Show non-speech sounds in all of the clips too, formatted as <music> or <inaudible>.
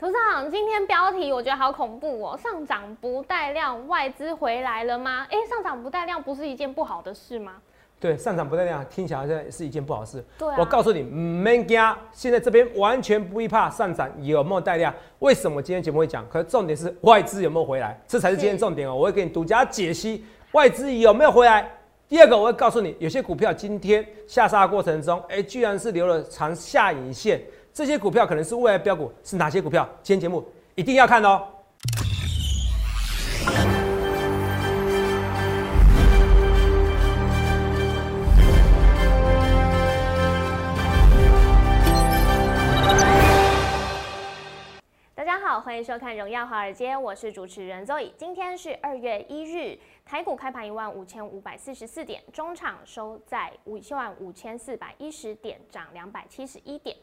董事长，今天标题我觉得好恐怖哦，上涨不带量，外资回来了吗？哎，上涨不带量不是一件不好的事吗？对，上涨不带量听起来好像是一件不好事。对啊我告诉你 m a n g a 现在这边完全不会怕上涨有没有带量。为什么今天节目会讲？可是重点是外资有没有回来，这才是今天重点哦。我会给你独家解析外资有没有回来。第二个，我会告诉你，有些股票今天下杀的过程中，哎，居然是留了长下影线，这些股票可能是未来标股，是哪些股票？今天节目一定要看哦。大家好，欢迎收看《荣耀华尔街》，我是主持人 Zoe。今天是二月一日，台股开盘一万五千五百四十四点，中场收在五万五千四百一十点，涨两百七十一点。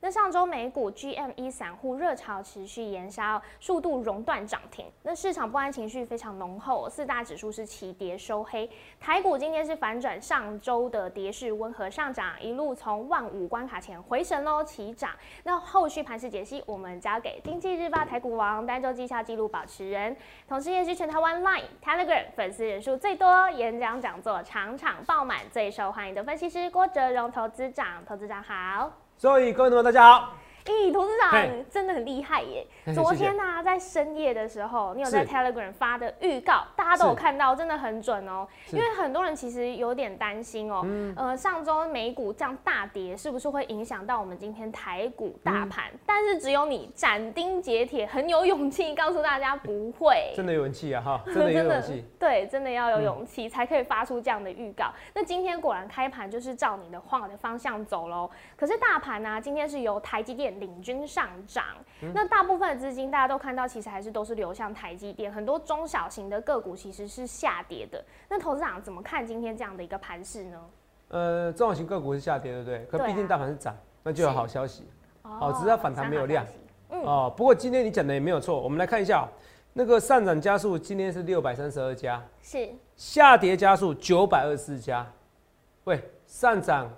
那上周美股 GME 散户热潮持续延烧，数度熔断涨停。那市场不安情绪非常浓厚，四大指数是齐跌收黑。台股今天是反转上周的跌势，温和上涨，一路从万五关卡前回神喽，齐涨。那后续盘势解析，我们交给经济日报台股王、单周绩效记录保持人，同时也是全台湾 Line、Telegram 粉丝人数最多、演讲讲座场场爆满、最受欢迎的分析师郭哲荣投资长。投资长好。所以各位同学大家好。咦，董事长真的很厉害耶！昨天呢、在深夜的时候，你有在 Telegram 发的预告，大家都有看到，真的很准哦。是因为很多人其实有点担心哦，嗯呃，上周美股这样大跌，是不是会影响到我们今天台股大盘？但是只有你斩钉截铁，很有勇气告诉大家不会。真的有人气啊哈，<laughs> 真的有勇气。对，真的要有勇气才可以发出这样的预告。那今天果然开盘就是照你的话的方向走喽。可是大盘呢、今天是由台积电领军上涨。那大部分的资金大家都看到，其实还是都是流向台积电，很多中小型的个股其实是下跌的。那投资长怎么看今天这样的一个盘势呢？呃，中小型个股是下跌，对不对？可毕竟大盘是涨，那就有好消息哦只是它反弹没有量。嗯，哦。不过今天你讲的也没有错，我们来看一下哦、那个上涨加速，今天是六百三十二家，是下跌加速九百二十四家。喂，上涨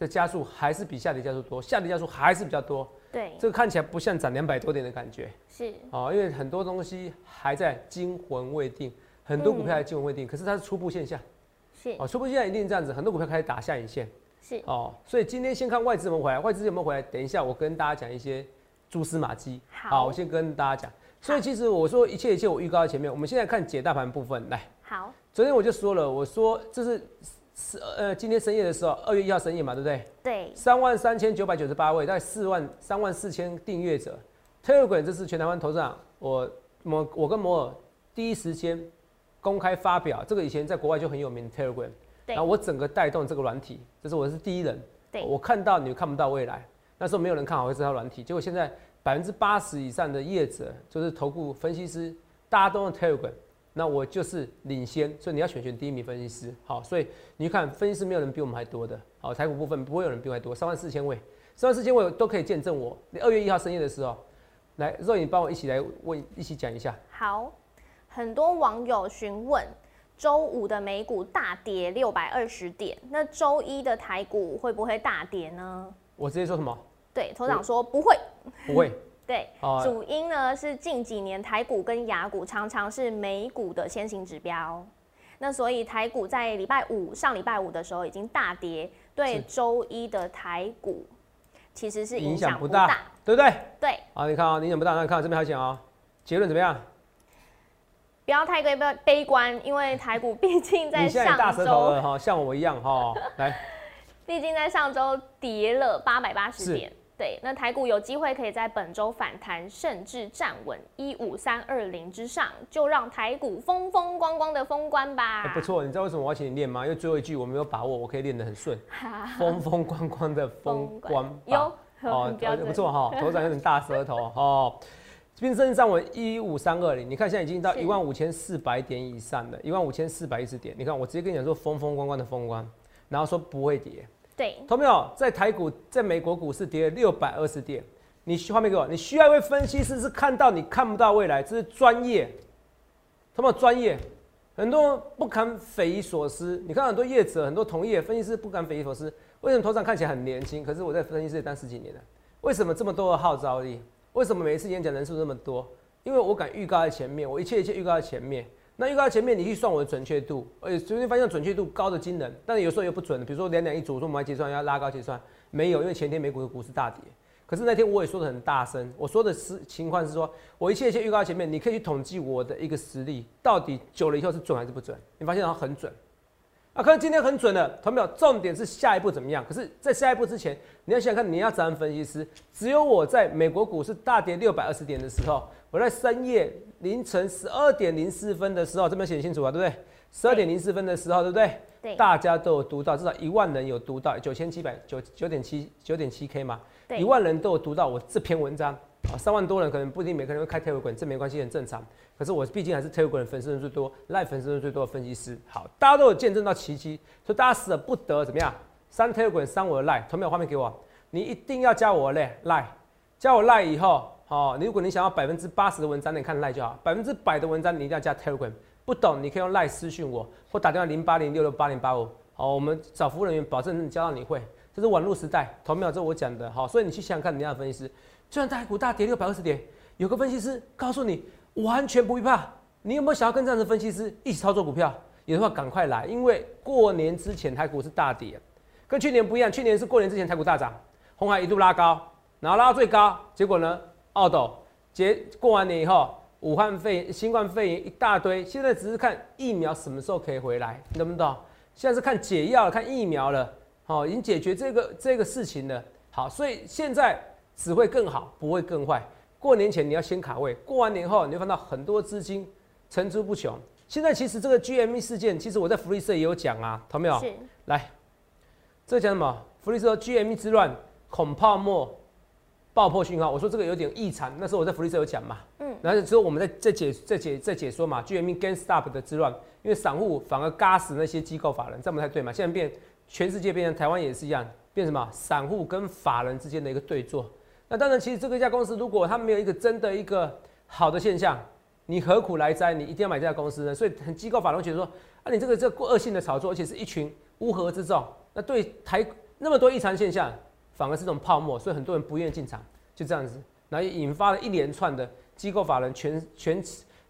的加速还是比下跌加速多，下跌加速还是比较多。对，这个看起来不像涨两百多点的感觉是哦，因为很多东西还在惊魂未定，很多股票还惊魂未定，可是它是初步现象是哦，初步现象一定这样子，很多股票开始打下影线。是哦，所以今天先看外资有没有回来，外资有没有回来？等一下我跟大家讲一些蛛丝马迹。好我先跟大家讲。所以其实我说一切一切，我预告在前面。我们现在看解大盘部分，来，好昨天我就说了，我说这是是呃今天深夜的时候，二月一号深夜嘛，对不对？对三万三千九百九十八位，大概四万三万四千订阅者。Telegram 这是全台湾投资长，我摩我跟摩尔第一时间公开发表，这个以前在国外就很有名的 Telegram。对然后我整个带动这个软体，这是我是第一人。对我看到你看不到未来，那时候没有人看好会这套软体，结果现在百分之八十以上的业者，就是投顾分析师，大家都用 Telegram，那我就是领先，所以你要选选第一名分析师。好，所以你看分析师没有人比我们还多的，好，台股部分不会有人比我还多，三万四千位，三万四千位都可以见证我。你二月一号深夜的时候，来，肉你帮我一起来问，一起讲一下。好，很多网友询问，周五的美股大跌六百二十点，那周一的台股会不会大跌呢？我直接说什么？对，头长说不会。不会。对，哦主因呢是近几年台股跟雅股常常是美股的先行指标，那所以台股在礼拜五上礼拜五的时候已经大跌，对周一的台股其实是影影响不大。对不对？对，好，你看啊、影响不大。那你看这边还讲啊，结论怎么样？不要太悲悲观，因为台股毕竟在 <laughs> 上周了哈，像我一样哈。来，<laughs> 毕竟在上周跌了八百八十是点，对，那台股有机会可以在本周反弹，甚至站稳一五三二零之上，就让台股风风光光的封关吧。哎不错，你知道为什么我要请你练吗？因为最后一句我没有把握，我可以练得很顺，风风光光的风光吧。有很标准，不错哈，头 <laughs> 长有点大舌头哦。并升上稳一五三二零，你看现在已经到是一万五千四百点以上了，一万五千四百一十点。你看我直接跟你讲说风风光光的风光，然后说不会跌。对，同没有？在台股，在美国股市跌了六百二十点。你画面给我，你需要一位分析师是看到你看不到未来，这是专业。同没有专业？很多不敢匪夷所思。你看很多业者、很多同业分析师不敢匪夷所思。为什么头上看起来很年轻？可是我在分析师也当十几年了。为什么这么多的号召力？为什么每一次演讲人数那么多？因为我敢预告在前面，我一切一切预告在前面。那预告前面，你去算我的准确度，而且昨天发现准确度高的惊人，但是有时候又不准。比如说两两一组，说我们要结算要拉高结算，没有，因为前天美股的股市大跌。可是那天我也说的很大声，我说的是情况是说，我一切一切预告前面，你可以去统计我的一个实力，到底久了以后是准还是不准？你发现它很准。啊，可能今天很准的，同没有？重点是下一步怎么样？可是，在下一步之前，你要想想看，你要怎样分析师？只有我在美国股市大跌六百二十点的时候，我在深夜凌晨十二点零四分的时候，这边写清楚啊，对不对？十二点零四分的时候，对不对？对，大家都有读到，至少一万人有读到九千七百九九点七九点七 K 嘛，一万人都有读到我这篇文章。啊，三万多人可能不一定每个人会开 Telegram，这没关系，很正常。可是我毕竟还是 Telegram 粉丝人最多，Live 粉丝人最多的分析师。好，大家都有见证到奇迹，所以大家舍不得怎么样？删 Telegram，删我的 Live，同没有画面给我？你一定要加我的 Live，加我 Live 以后，哦，你如果你想要百分之八十的文章，你看 Live 就好；百分之百的文章，你一定要加 Telegram。不懂，你可以用 Live 私讯我，或打电话零八零六六八零八五。好，我们找服务人员，保证教到你会。这是网络时代，同没有？这我讲的。好，所以你去想想看，你要分析师。就算大股大跌六百二十点，有个分析师告诉你完全不会怕，你有没有想要跟这样的分析师一起操作股票？有的话赶快来，因为过年之前台股是大跌，跟去年不一样，去年是过年之前台股大涨，红海一度拉高，然后拉到最高，结果呢，澳斗结过完年以后，武汉肺新冠肺炎一大堆，现在只是看疫苗什么时候可以回来，你懂不懂？现在是看解药，看疫苗了，好，已经解决这个这个事情了，好，所以现在。只会更好，不会更坏。过年前你要先卡位，过完年后你会看到很多资金层出不穷。现在其实这个 GME 事件，其实我在福利社也有讲啊，懂没有？来，这讲什么？福利社 GME 之乱，恐泡沫爆破讯号。我说这个有点异常，那时候我在福利社有讲嘛。嗯。然后之后我们在在解在解在解说嘛，GME GameStop 的之乱，因为散户反而嘎死那些机构法人，这样不太对嘛。现在变全世界变成台湾也是一样，变什么？散户跟法人之间的一个对坐。那当然，其实这个一家公司，如果它没有一个真的一个好的现象，你何苦来哉？你一定要买这家公司呢？所以很机构法人觉得说，啊，你这个这恶性的炒作，而且是一群乌合之众，那对台那么多异常现象，反而是这种泡沫，所以很多人不愿意进场，就这样子，然后引发了一连串的机构法人全全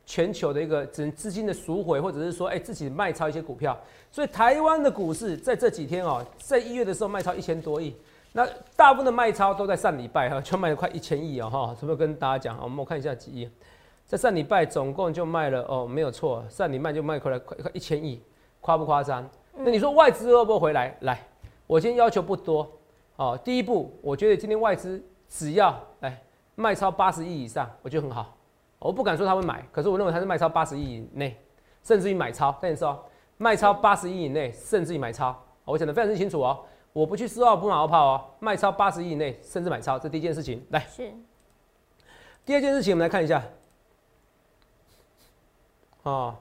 全球的一个资资金的赎回，或者是说，哎，自己卖超一些股票，所以台湾的股市在这几天哦，在一月的时候卖超一千多亿。那大部分的卖超都在上礼拜哈，就卖了快一千亿哦哈，是不是跟大家讲？我们看一下几亿，在上礼拜总共就卖了哦，没有错，上礼拜就卖快了快快一千亿，夸不夸张？那你说外资会不会回来？来，我今天要求不多哦。第一步，我觉得今天外资只要来卖超八十亿以上，我觉得很好。我不敢说他会买，可是我认为他是卖超八十亿以内，甚至于买超。跟你说，卖超八十亿以内，甚至于买超，我讲的非常清楚哦。我不去丝号不马后炮哦，卖超八十亿以内，甚至买超，这第一件事情。来，是。第二件事情，我们来看一下。哦。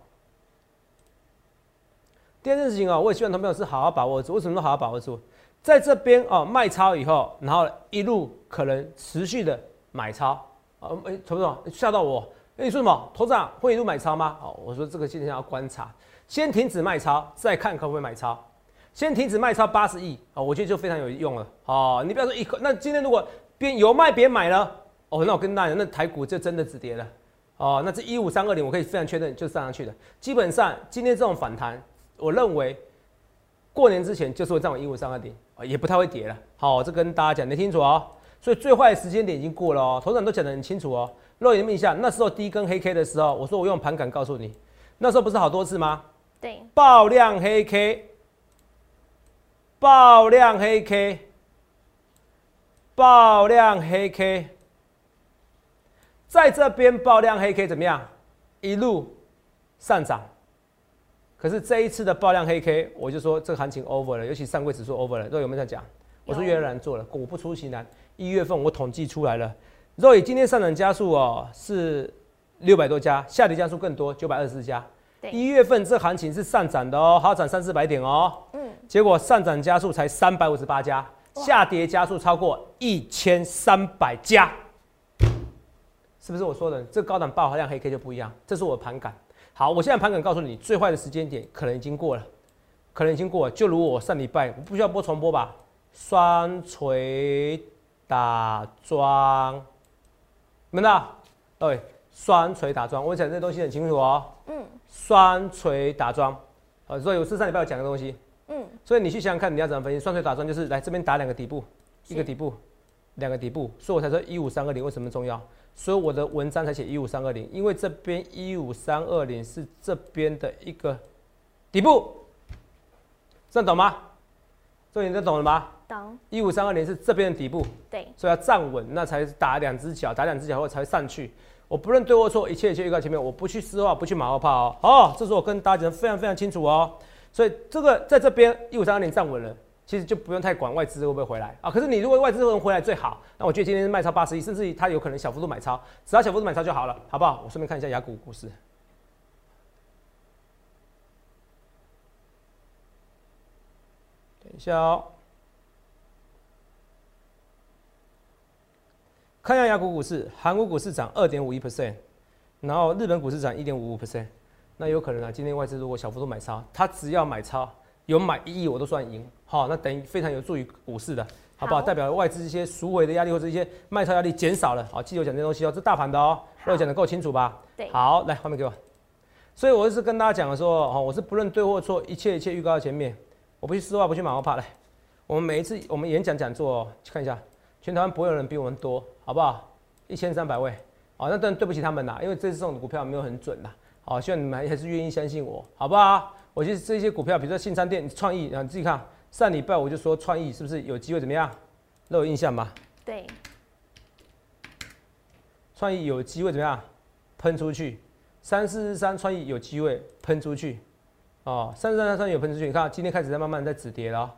第二件事情啊，我也希望同朋友是好好把握住。为什么说好好把握住？在这边哦，卖超以后，然后一路可能持续的买超。啊，哎，投资长吓到我。哎，你说什么？投资长会一路买超吗？哦，我说这个现象要观察，先停止卖超，再看可不可以买超。先停止卖超八十亿啊，我觉得就非常有用了哦。你不要说一口，那今天如果边有卖别买了哦，那我跟大家，那台股就真的止跌了哦。那这一五三二零，我可以非常确认就上上去的。基本上今天这种反弹，我认为过年之前就是会站稳一五三二点啊，也不太会跌了。好，这跟大家讲得清楚哦。所以最坏的时间点已经过了哦，头长都讲得很清楚哦。肉眼的印象，那时候第一根黑 K 的时候，我说我用盘感告诉你，那时候不是好多次吗？对，爆量黑 K。爆量黑 K，爆量黑 K，在这边爆量黑 K 怎么样？一路上涨。可是这一次的爆量黑 K，我就说这个行情 over 了，尤其上柜指数 over 了。肉有没有在讲？我说越南做了，果不出其然，一月份我统计出来了，肉以今天上涨加速哦是六百多家，下跌加速更多，九百二十四家。一月份这行情是上涨的哦，好涨三四百点哦。嗯，结果上涨加速才三百五十八家，下跌加速超过一千三百家，是不是我说的？这高档爆好像黑 K 就不一样，这是我的盘感。好，我现在盘梗告诉你，最坏的时间点可能已经过了，可能已经过了。就如我上礼拜，我不需要播重播吧？双锤打桩，闻到？对，双锤打桩，我讲这东西很清楚哦。嗯，双锤打桩，呃，所以我是上礼拜有讲的东西。嗯，所以你去想想看，你要怎么分析？双锤打桩就是来这边打两个底部，一个底部，两个底部，所以我才说一五三二零为什么重要？所以我的文章才写一五三二零，因为这边一五三二零是这边的一个底部，这样懂吗？这你都懂了吗？懂。一五三二零是这边的底部，对，所以要站稳，那才打两只脚，打两只脚后才上去。我不论对或错，一切一切预告前面，我不去丝话，不去马后炮哦。哦，这是我跟大家讲非常非常清楚哦。所以这个在这边一五三二零站稳了，其实就不用太管外资会不会回来啊。可是你如果外资能回来最好，那我觉得今天卖超八十亿，甚至于它有可能小幅度买超，只要小幅度买超就好了，好不好？我顺便看一下雅股股市。等一下哦。看一下雅股股市，韩国股市涨二点五一 percent，然后日本股市涨一点五五 percent，那有可能啊。今天外资如果小幅度买超，它只要买超有买一亿我都算赢，好，那等于非常有助于股市的，好不好？代表外资一些赎回的压力或者一些卖超压力减少了，好，记得我讲这东西哦，这大盘的哦，我讲的够清楚吧？对，好，来画面给我。所以我是跟大家讲的说，哦，我是不论对或错，一切一切预告在前面，我不去丝话，不去马后炮。来，我们每一次我们演讲讲座，去看一下。全台湾不会有人比我们多，好不好？一千三百位，好，那当然对不起他们啦，因为这次送的股票没有很准啦，好，希望你们还是愿意相信我，好不好？我觉得这些股票，比如说信昌店、创意，啊你自己看，上礼拜我就说创意是不是有机会怎么样？都有印象吗？对，创意有机会怎么样？喷出去，三四三创意有机会喷出去，哦，三四三创意有喷出去，你看今天开始在慢慢在止跌了。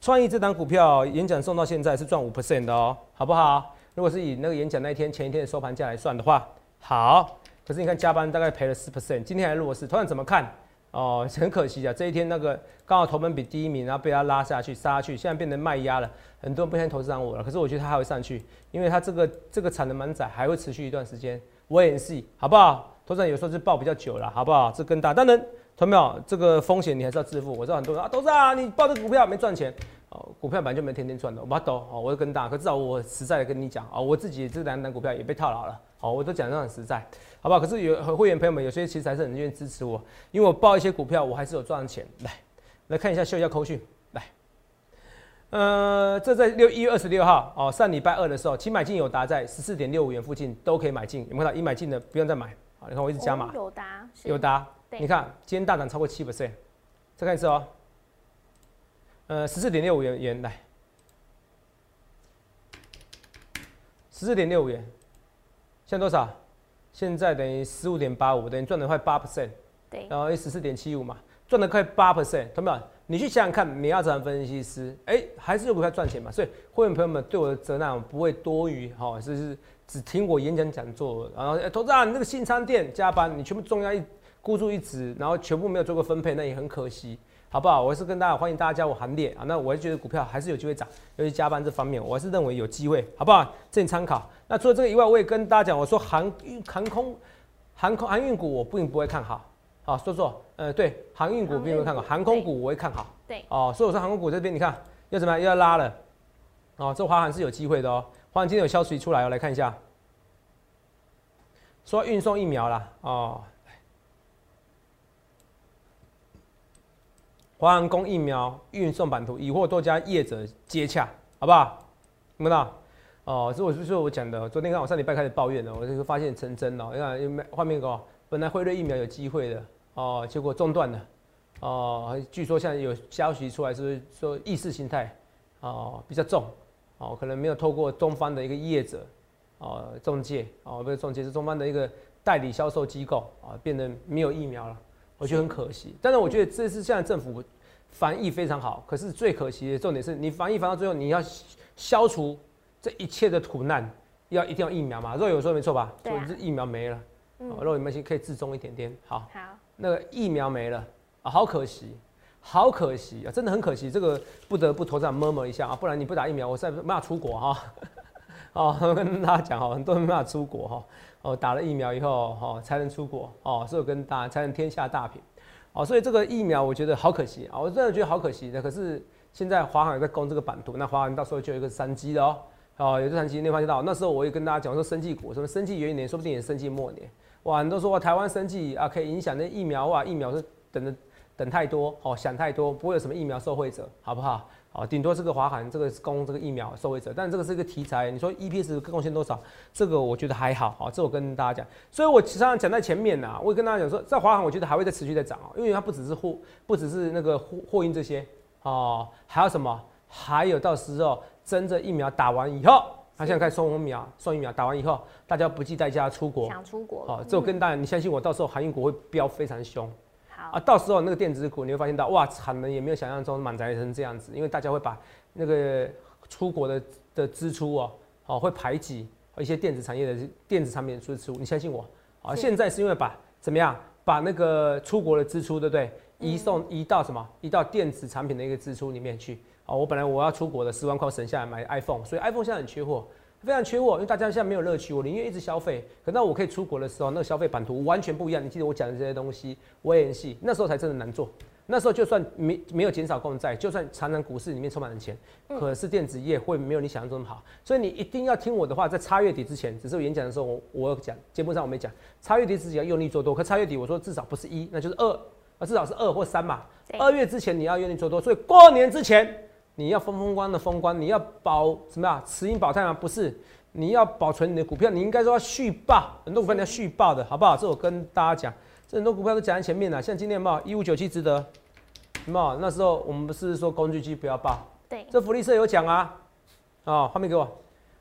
创意这档股票演讲送到现在是赚五 percent 的哦，好不好？如果是以那个演讲那一天前一天的收盘价来算的话，好。可是你看加班大概赔了四 percent，今天还弱势，同样怎么看？哦，很可惜啊，这一天那个刚好投本比第一名，然后被他拉下去杀去，现在变成卖压了，很多人不相信投资上我了。可是我觉得它还会上去，因为它这个这个产能满载还会持续一段时间，我也是，好不好？投资有时候是抱比较久了，好不好？这更大，当然。同没有这个风险，你还是要自负。我知道很多人啊，董事啊，你报这股票没赚钱哦，股票本来就没天天赚的，我不懂哦，我就跟大，可至少我实在的跟你讲啊，我自己这两单股票也被套牢了，哦，我都讲的很实在，好不好？可是有会员朋友们有些其实还是很愿意支持我，因为我报一些股票，我还是有赚钱。来，来看一下秀一下扣讯，来，呃，这在六一月二十六号哦，上礼拜二的时候，其买进有达在十四点六五元附近都可以买进，有没有看到？已买进的不用再买，好，你看我一直加码，有达，有达。你看，今天大涨超过七 percent，再看一次哦。呃，十四点六五元元来，十四点六五元，现在多少？现在等于十五点八五，等于赚了快八 percent。对。然后十四点七五嘛，赚了快八 percent，懂没有？你去想想看，你要怎么分析师？哎，还是有股票赚钱嘛？所以会员朋友们对我的责难不会多余，哈，就是只听我演讲讲座，然后投资啊，你那个新仓店加班，你全部重要一。孤注一掷，然后全部没有做过分配，那也很可惜，好不好？我是跟大家欢迎大家加入行列啊。那我是觉得股票还是有机会涨，尤其加班这方面，我还是认为有机会，好不好？这你参考。那除了这个以外，我也跟大家讲，我说航运、航空、航空、航运股我并不会看好。好，说说，呃，对，航运股并不会看好，航空股我会看好。对，哦，所以我说航空股这边你看要怎么样？又要拉了。哦，这华航是有机会的哦。华航今天有消息出来哦，来看一下，说运送疫苗了哦。华航供疫苗运送版图，已获多家业者接洽，好不好？听不到？哦，这我是我讲的。昨天看我上礼拜开始抱怨了，我就发现成真了。你看，因为画面个，本来辉瑞疫苗有机会的，哦，结果中断了。哦，据说现在有消息出来，是说意识形态，哦，比较重，哦，可能没有透过中方的一个业者，哦，中介，哦，不是中介，是中方的一个代理销售机构，啊，变得没有疫苗了。我觉得很可惜，但是我觉得这次现在政府防疫非常好，可是最可惜的重点是你防疫防到最后，你要消除这一切的苦难，要一定要疫苗嘛？肉有说没错吧？对是疫苗没了，肉你们先可以自重一点点。好，好，那个疫苗没了啊，好可惜，好可惜啊，真的很可惜，这个不得不头上摸摸一下啊，不然你不打疫苗，我再没法出国哈。<laughs> 哦，跟大家讲哈，很多人没法出国哈。哦，哦打了疫苗以后，哦，才能出国，哦，所以跟大家才能天下大平，哦，所以这个疫苗我觉得好可惜啊，我真的觉得好可惜的。可是现在华航也在攻这个版图，那华航到时候就有一个商机的哦，哦，有这长期，你发现到那时候我也跟大家讲说，生技股什么生技元年，说不定也生技末年。哇，很多说台湾生技啊，可以影响那疫苗哇，疫苗是等着等太多，哦，想太多，不会有什么疫苗受惠者，好不好？好，顶多是个华航这个供这个疫苗受惠者，但这个是一个题材。你说 EPS 贡献多少？这个我觉得还好，好，这我跟大家讲。所以我实际上讲在前面呐，我也跟大家讲说，在华航我觉得还会再持续在涨哦，因为它不只是货，不只是那个货货运这些哦，还有什么？还有到时候真正疫苗打完以后，他现在开始送疫苗，送疫苗打完以后，大家不计代价出国，想出国，好，这我跟大家，你相信我，到时候韩运股会飙非常凶。啊，到时候那个电子股你会发现到，哇，产能也没有想象中满载成这样子，因为大家会把那个出国的的支出哦，哦，会排挤一些电子产业的电子产品的支出，你相信我。啊，现在是因为把怎么样，把那个出国的支出，对不对？移送移到什么？移到电子产品的一个支出里面去。哦，我本来我要出国的十万块省下来买 iPhone，所以 iPhone 现在很缺货。非常缺货，因为大家现在没有乐趣，我宁愿一直消费。可到我可以出国的时候，那个消费版图完全不一样。你记得我讲的这些东西，我演戏，那时候才真的难做。那时候就算没没有减少公债，就算常常股市里面充满了钱，可是电子业会没有你想象中的好。所以你一定要听我的话，在差月底之前，只是我演讲的时候我我讲，节目上我没讲，差月底自己要用力做多。可差月底我说至少不是一，那就是二，啊至少是二或三嘛。二月之前你要用力做多，所以过年之前。你要风风光的风光，你要保什么呀？持盈保泰吗？不是，你要保存你的股票，你应该说要续报，很多股票你要续报的，好不好？这我跟大家讲，这很多股票都讲在前面了。像今天有没有一五九七值得？有没有？那时候我们不是说工具机不要报？对，这福利社有讲啊，啊，画面给我，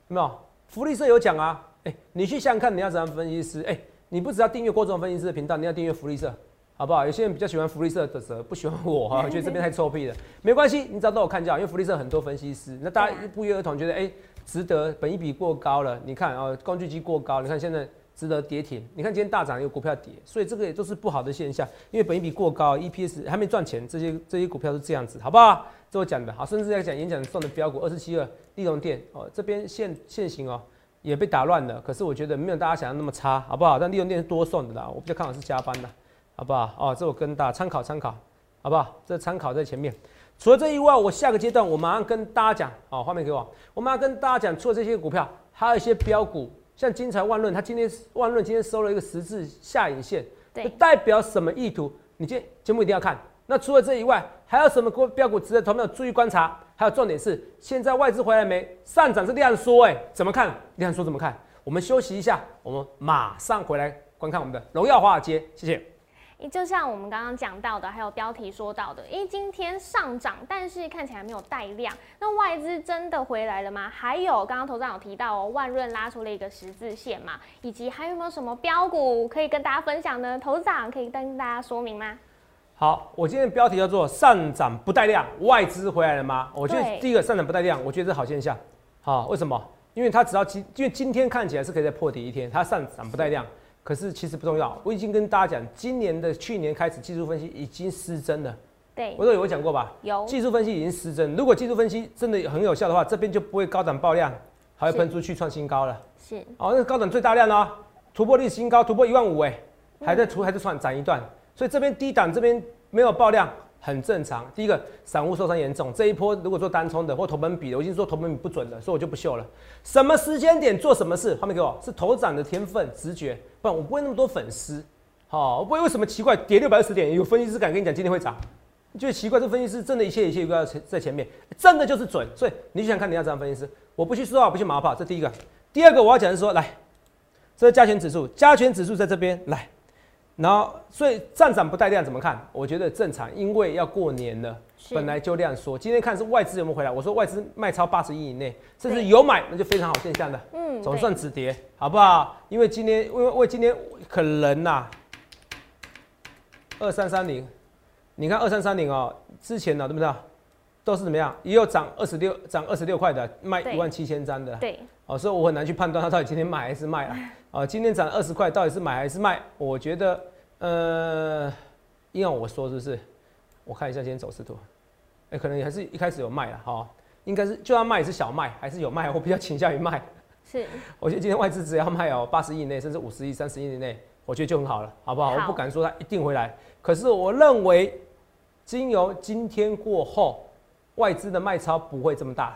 有没有？福利社有讲啊，哎，你去想想看，你要怎样分析师？哎，你不只要订阅郭总分析师的频道，你要订阅福利社。好不好？有些人比较喜欢福利社的蛇，不喜欢我哈，<laughs> 觉得这边太臭屁了。没关系，你找到我看就好，因为福利社很多分析师，那大家不约而同觉得，哎，值得，本一比过高了。你看啊，工具机过高，你看现在值得跌停。你看今天大涨，有股票跌，所以这个也都是不好的现象。因为本一比过高，EPS 还没赚钱，这些这些股票是这样子，好不好？这我讲的好，甚至在讲演讲送的标股二十七二利隆店哦，这边现现行哦也被打乱了，可是我觉得没有大家想象那么差，好不好？但利用店是多送的啦，我比较看好是加班的。好不好？哦，这我跟大家参考参考，好不好？这参考在前面。除了这以外，我下个阶段我马上跟大家讲，哦，画面给我，我马上跟大家讲，除了这些股票，还有一些标股，像金财万润，它今天万润今天收了一个十字下影线，对，代表什么意图？你今天节目一定要看。那除了这以外，还有什么股标股值得投票注意观察？还有重点是，现在外资回来没？上涨是量缩，哎，怎么看？量缩怎么看？我们休息一下，我们马上回来观看我们的荣耀华尔街，谢谢。就像我们刚刚讲到的，还有标题说到的，因今天上涨，但是看起来没有带量，那外资真的回来了吗？还有刚刚头上有提到哦，万润拉出了一个十字线嘛，以及还有没有什么标股可以跟大家分享呢？头长可以跟大家说明吗？好，我今天的标题叫做上涨不带量，外资回来了吗？我觉得第一个上涨不带量，我觉得是好现象。好，为什么？因为它只要今，因为今天看起来是可以再破底一天，它上涨不带量。可是其实不重要，我已经跟大家讲，今年的去年开始技术分析已经失真了。对，我都有讲过吧？有技术分析已经失真，如果技术分析真的很有效的话，这边就不会高档爆量，还会喷出去创新高了。是哦，那高档最大量哦，突破历史新高，突破一万五，哎，还在突，还在创涨一段，所以这边低档这边没有爆量。很正常。第一个，散户受伤严重。这一波如果做单冲的或投本比的，我已经说投本比不准了，所以我就不秀了。什么时间点做什么事？画面给我，是头涨的天分、直觉。不然我不会那么多粉丝。好，我不会为什么奇怪跌六百二十点，有分析师敢跟你讲今天会涨？你觉得奇怪？这分析师真的一切一切都要在前面，真的就是准。所以你想看你要这样分析师？我不去说话，不去马后炮。这第一个。第二个我要讲的是说，来，这是加权指数，加权指数在这边来。然后，所以站涨不带量怎么看？我觉得正常，因为要过年了，本来就量缩。今天看是外资有没有回来？我说外资卖超八十亿以内，甚至有买，那就非常好现象的。嗯，总算止跌，好不好？因为今天，因为为今天可能呐，二三三零，你看二三三零哦，之前呢，对不对？都是怎么样？也有涨二十六，涨二十六块的，卖一万七千张的。对。哦，所以我很难去判断它到底今天买还是卖啊。啊，今天涨二十块，到底是买还是卖？我觉得，呃，因为我说是不是？我看一下今天走势图，哎，可能还是一开始有卖了哈，应该是就算卖也是小卖，还是有卖？我比较倾向于卖。是，<laughs> 我觉得今天外资只要卖哦，八十亿以内，甚至五十亿、三十亿以内，我觉得就很好了，好不好？我不敢说它一定回来，可是我认为，经由今天过后，外资的卖超不会这么大。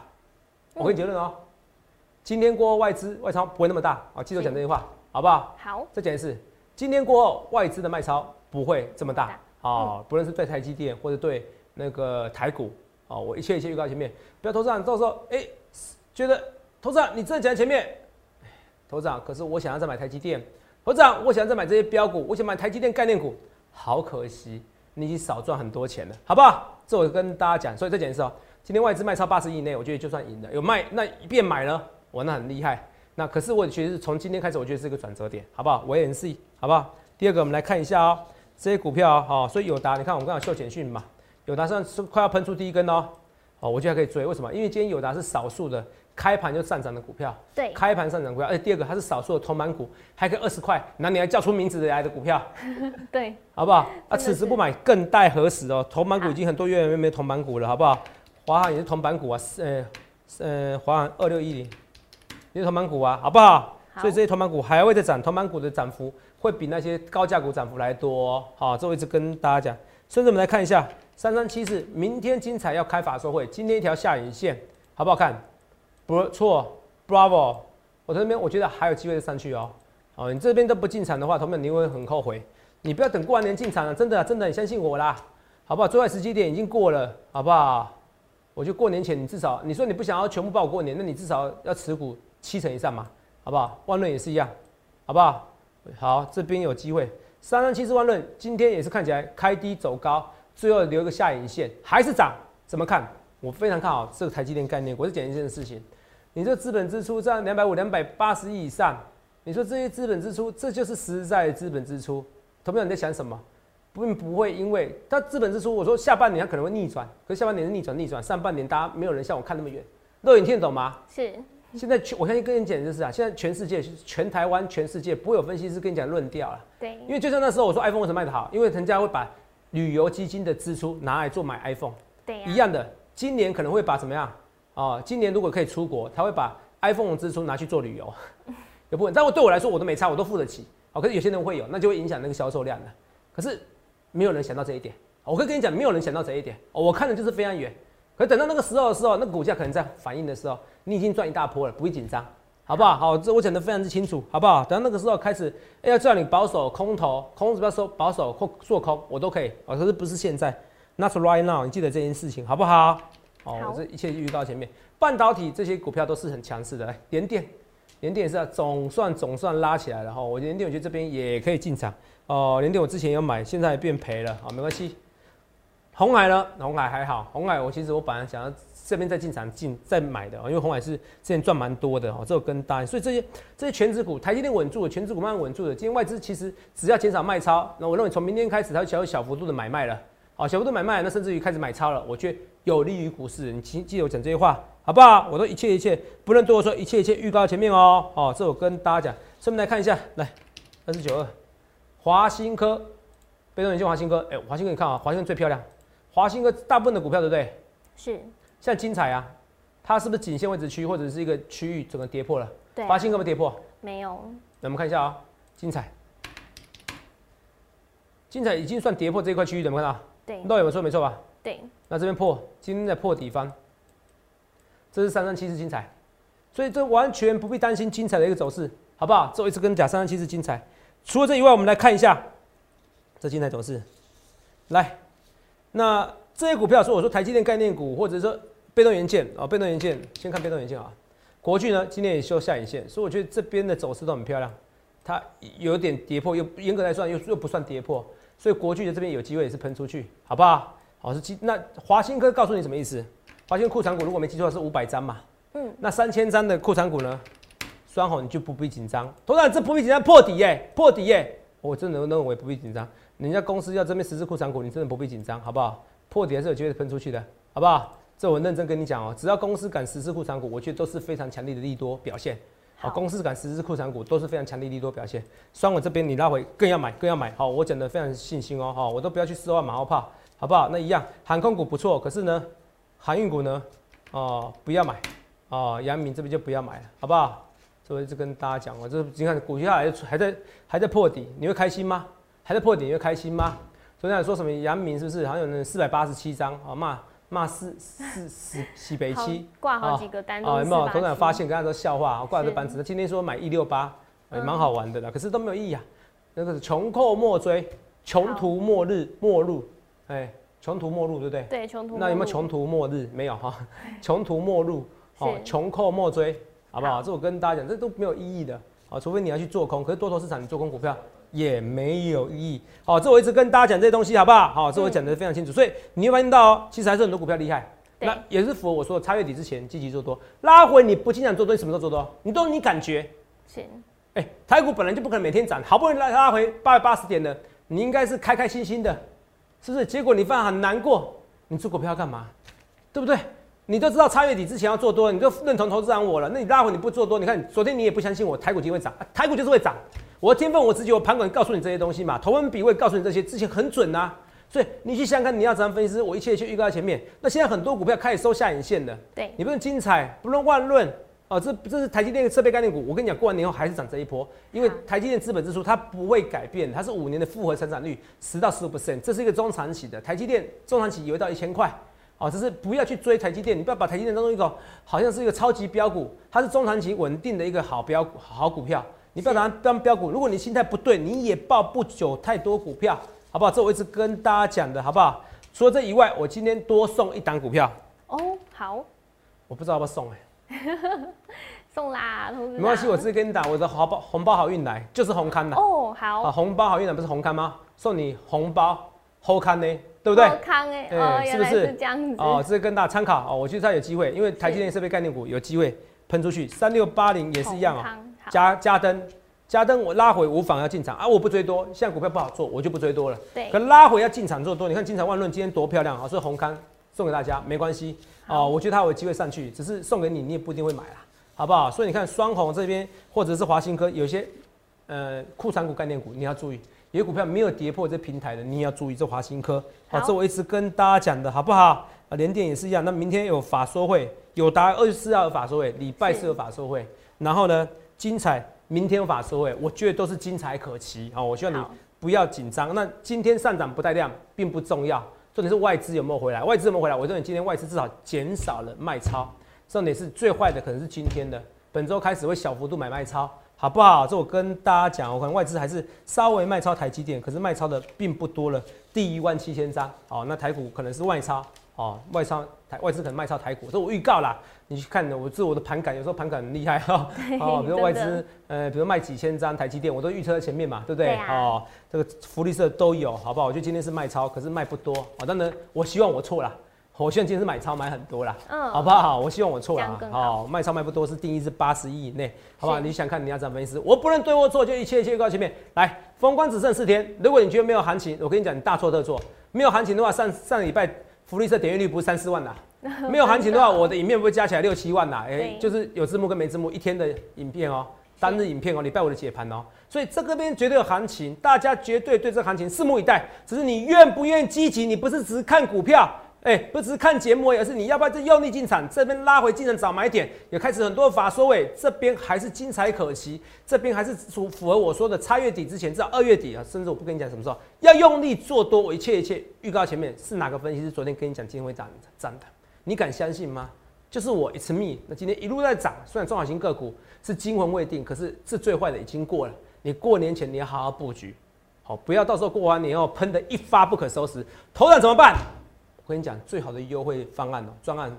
我跟你结论哦。今天过后外资外超不会那么大啊，记住讲这句话，好不好？好，再讲一次，今天过后外资的卖超不会这么大大。啊，不论是对台积电或者对那个台股啊，我一切一切预告前面，不要投资长到时候哎、觉得投资长你真的讲在前面，哎投资长可是我想要再买台积电，投资长我想要再买这些标股，我想买台积电概念股，好可惜，你已经少赚很多钱了，好不好？这我跟大家讲，所以再讲一次哦，今天外资卖超八十亿以内，我觉得就算赢了，有卖那一变买了，哇，那很厉害。那可是我觉得是从今天开始，我觉得是一个转折点，好不好？我也很 C，好不好？第二个，我们来看一下哦，这些股票哦，好所以友达，你看我们刚好秀简讯嘛，友达上是快要喷出第一根哦，哦，我觉得还可以追，为什么？因为今天友达是少数的开盘就上涨的股票，对，开盘上涨股票，而且第二个它是少数的铜板股，还可以二十块，那你还叫出名字来的股票，<laughs> 对，好不好？啊，此时不买更待何时哦？铜板股已经很多月没有铜板股了，好不好？华航也是铜板股啊，是呃呃，华航二六一零也是铜板股啊，好不好？好所以这些铜板股还会再涨，铜板股的涨幅会比那些高价股涨幅来多、哦。好，这我一直跟大家讲。甚至我们来看一下三三七四，明天精彩要开法说会，今天一条下影线，好不好看？不错，Bravo！我这边我觉得还有机会再上去哦。哦，你这边都不进场的话，同学们你会很后悔。你不要等过完年进场了，真的真的，你相信我啦，好不好？最坏时机点已经过了，好不好？我觉得过年前你至少，你说你不想要全部报过年，那你至少要持股七成以上嘛，好不好？万润也是一样，好不好？好，这边有机会，三三七四万润今天也是看起来开低走高，最后留一个下影线，还是涨，怎么看？我非常看好这个台积电概念，我是讲一件事情，你这资本支出占两百五、两百八十亿以上，你说这些资本支出，这就是实在的资本支出。同学你在想什么？并不会因为它资本支出，我说下半年它可能会逆转，可是下半年是逆转逆转，上半年大家没有人像我看那么远。肉眼听得懂吗？是，现在全我相信跟你讲就是啊，现在全世界、全台湾、全世界不会有分析师跟你讲论调了，对，因为就像那时候我说 iPhone 为什么卖得好，因为人家会把旅游基金的支出拿来做买 iPhone。对呀、一样的，今年可能会把怎么样？哦，今年如果可以出国，他会把 iPhone 的支出拿去做旅游，<laughs> 有部分。但我对我来说，我都没差，我都付得起。哦、可是有些人会有，那就会影响那个销售量的。可是没有人想到这一点。我可以跟你讲，没有人想到这一点。哦、我看的就是非常远。可等到那个时候的时候，那个股价可能在反应的时候，你已经赚一大波了，不会紧张，好不好？好，这我讲的非常之清楚，好不好？等到那个时候开始，哎、要叫你保守空头，空不要说保守或做空，我都可以。哦，可是不是现在。Not right now，你记得这件事情好不好？哦，这一切预告前面，半导体这些股票都是很强势的。来，联电，联电也是啊，总算总算拉起来了哈。我联电我觉得这边也可以进场哦。联电我之前有买，现在变赔了，好没关系。红海呢？红海还好，红海我其实我本来想要这边再进场进再买的，哦因为红海是之前赚蛮多的哦，这我跟大家，所以这些这些全指股，台积电稳住了，全指股慢慢稳住了。今天外资其实只要减少卖超，那我认为从明天开始它就会小小幅度的买卖了。好，小幅度买卖，那甚至于开始买超了，我觉得有利于股市。你记记得我讲这些话，好不好？我都一切一切，不论对我说一切一切预告前面哦。哦，这我跟大家讲，顺便来看一下，来二四九二，华新科，被动元件华新科，哎、华新科你看啊，华新科最漂亮，华兴哥大部分的股票对不对？是，像精彩啊，它是不是颈线位置区或者是一个区域整个跌破了？对啊、华新科有没有跌破？没有，那我们看一下啊、精彩，精彩已经算跌破这一块区域，有没有看到？对那有没有错？没错吧？对，那这边破，今天在破底方，这是三三七是精彩，所以这完全不必担心精彩的一个走势，好不好？最后一次跟你讲三三七是精彩。除了这以外，我们来看一下这精彩走势。来，那这些股票说我说台积电概念股，或者说被动元件啊、哦，被动元件先看被动元件啊。国巨呢今天也修下影线，所以我觉得这边的走势都很漂亮。它有点跌破，又严格来算又又不算跌破，所以国巨的这边有机会也是喷出去，好不好？好是基那华新科告诉你什么意思？华新科库藏股如果没记错是五百张嘛，嗯，那三千张的库藏股呢，双红你就不必紧张。头长这不必紧张，破底耶、破底耶、我真的认为不必紧张。人家公司要这边十字库藏股，你真的不必紧张，好不好？破底还是有机会喷出去的，好不好？这我认真跟你讲哦、只要公司敢实施库藏股，我觉得都是非常强力的利多表现。好，公司敢实施库藏股都是非常强力利多表现。双稳这边你拉回更要买，更要买。好，我讲的非常信心哦，好，我都不要去四万马后炮，好不好？那一样，航空股不错，可是呢，航运股呢，哦，不要买，哦，阳明这边就不要买了，好不好？所以我一直跟大家讲，我这你看股价还还在还在破底，你会开心吗？还在破底，你会开心吗？昨天还说什么阳明是不是好像有那四百八十七张，啊骂？骂四四四西北七挂好几个单子啊，有是没有？头长四八七发现刚才都笑话，挂着是板子，今天说买一六八，也嗯蛮好玩的啦，可是都没有意义啊。那个是穷寇莫追，穷途末日末路，哎，穷途末路对不对？对穷途那有没有穷途末日？没有哈，<laughs> 穷途末路，哦，是穷寇莫追，好不好？好这我跟大家讲，这都没有意义的，啊，除非你要去做空，可是多头市场你做空股票也没有意义。好，这我一直跟大家讲这些东西，好不好？好，这我讲的非常清楚，所以你会发现到哦，其实还是很多股票厉害。那也是符合我说的，差月底之前积极做多，拉回你不经常做多，你什么时候做多？你都你感觉，行哎、台股本来就不可能每天涨，好不容易拉拉回八百八十点的，你应该是开开心心的，是不是？结果你反而很难过，你做股票干嘛？对不对？你都知道差月底之前要做多，你就认同投资人我了，那你拉回你不做多，你看昨天你也不相信我，台股今天会涨，啊台股就是会涨。我的天分，我自己，我盘管告诉你这些东西嘛，头文比会告诉你这些，之前很准呐、所以你去想想看，你要怎样分析，我一切一切预告在前面。那现在很多股票开始收下影线了，对。你不论精彩，不论万润，哦，这这是台积电设备概念股。我跟你讲，过完年后还是涨这一波，因为台积电资本支出它不会改变，它是五年的复合成长率十到十五 percent，这是一个中长期的。台积电中长期也会到一千块，哦，只是不要去追台积电，你不要把台积电当做一个好像是一个超级标股，它是中长期稳定的一个好标股好股票，你不要把它当标股。如果你心态不对，你也抱不久太多股票，好不好？这我一直跟大家讲的，好不好？除了这以外，我今天多送一档股票，哦好我不知道要不要送哎、<laughs> 送啦，同志没关系，我直接跟你打我的红包红包好运来，就是红刊的哦好啊，好红包好运来不是红刊吗？送你红包后刊呢，对不对？好康哎哎哦是不是是这样子哦，这是跟大家参考哦，我觉得它有机会，因为台积电设备概念股有机会喷出去，三六八零也是一样哦加加登，加登我拉回无妨要进场啊，我不追多，现在股票不好做，我就不追多了。对可拉回要进场做多，你看金彩万润今天多漂亮啊，所以红康送给大家没关系啊哦，我觉得它有机会上去，只是送给你，你也不一定会买啦，好不好？所以你看双红这边或者是华新科有些呃库存股概念股你要注意，有些股票没有跌破这平台的，你也要注意这华新科。好，好这我一直跟大家讲的好不好？啊，联电也是一样，那明天有法说会，有达二十四号有法说会，礼拜四有法说会，然后呢，精彩明天有法收尾，我觉得都是精彩可期好，我希望你好不要紧张。那今天上涨不带量并不重要，重点是外资有没有回来？外资有没有回来？我认为今天外资至少减少了卖超，重点是最坏的可能是今天的，本周开始会小幅度买卖超，好不好？这我跟大家讲，我可能外资还是稍微卖超台积电，可是卖超的并不多了，第一万七千张，好，那台股可能是外超，哦，外商台外资可能卖超台股，这我预告啦，你去看我自我的盘感，有时候盘感很厉害 <laughs> 哈，哦，比如外资呃，比如卖几千张台积电，我都预测在前面嘛，对不对？哦，这个福利社都有，好不好？我觉得今天是卖超，可是卖不多，哦，当然我希望我错了。我希望今天是买超买很多啦，嗯好不好？我希望我错了这样更，好好，卖超卖不多是定义是八十亿以内，好不好？你想看你要怎么分析？我不能对或错，就一切一切告前面来。封关只剩四天，如果你觉得没有行情，我跟你讲，你大错特错。没有行情的话，上上礼拜福利社点阅率不是三四万啦，<laughs> 没有行情的话，我的影片不会加起来六七万啦，哎、对。就是有字幕跟没字幕，一天的影片哦、单日影片哦、礼拜五的解盘哦，所以这个边绝对有行情，大家绝对对这个行情拭目以待。只是你愿不愿意积极，你不是只是看股票，哎、不只是看节目而，是你要不要再用力进场，这边拉回进场找买点，也开始很多法说位，这边还是精彩可期，这边还是符符合我说的，差月底之前至少二月底啊，甚至我不跟你讲什么时候要用力做多，我一切一切预告前面是哪个分析师昨天跟你讲今天会涨涨的，你敢相信吗？就是我，It's me。那今天一路在涨，虽然中小型个股是惊魂未定，可是是最坏的已经过了。你过年前你要好好布局，好，不要到时候过完年后喷的一发不可收拾。头涨怎么办？我跟你讲，最好的优惠方案哦，专案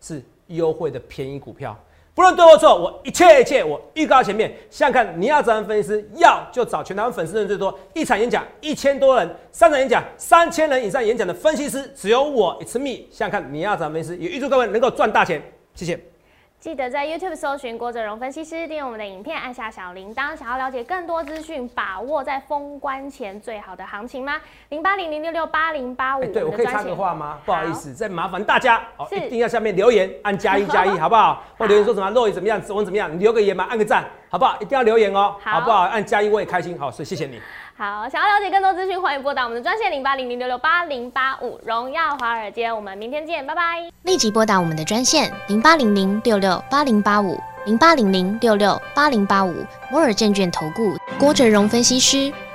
是优惠的便宜股票。不论对或错，我一切一切我预告前面。想看，你要找分析师，要就找全台湾粉丝人最多，一场演讲一千多人，三场演讲三千人以上演讲的分析师，只有我，It's me。想看，你要找分析师，也预祝各位能够赚大钱。谢谢。记得在 YouTube 搜寻郭哲荣分析师，订阅我们的影片，按下小铃铛。想要了解更多资讯，把握在封关前最好的行情吗？零八零零六六八零八五，哎，对我可以插个话吗？不好意思，再麻烦大家哦，是一定要下面留言按加一加一，<laughs> 好不好？或留言说什么肉眼怎么样，指纹怎么样，你留个言嘛，按个赞，好不好？一定要留言哦，好好不好？按加一我也开心，好，所以谢谢你。好，想要了解更多资讯，欢迎拨打我们的专线零八零零六六八零八五，荣耀华尔街。我们明天见，拜拜。立即拨打我们的专线零八零零六六八零八五零八零零六六八零八五摩尔证券投顾郭哲荣分析师。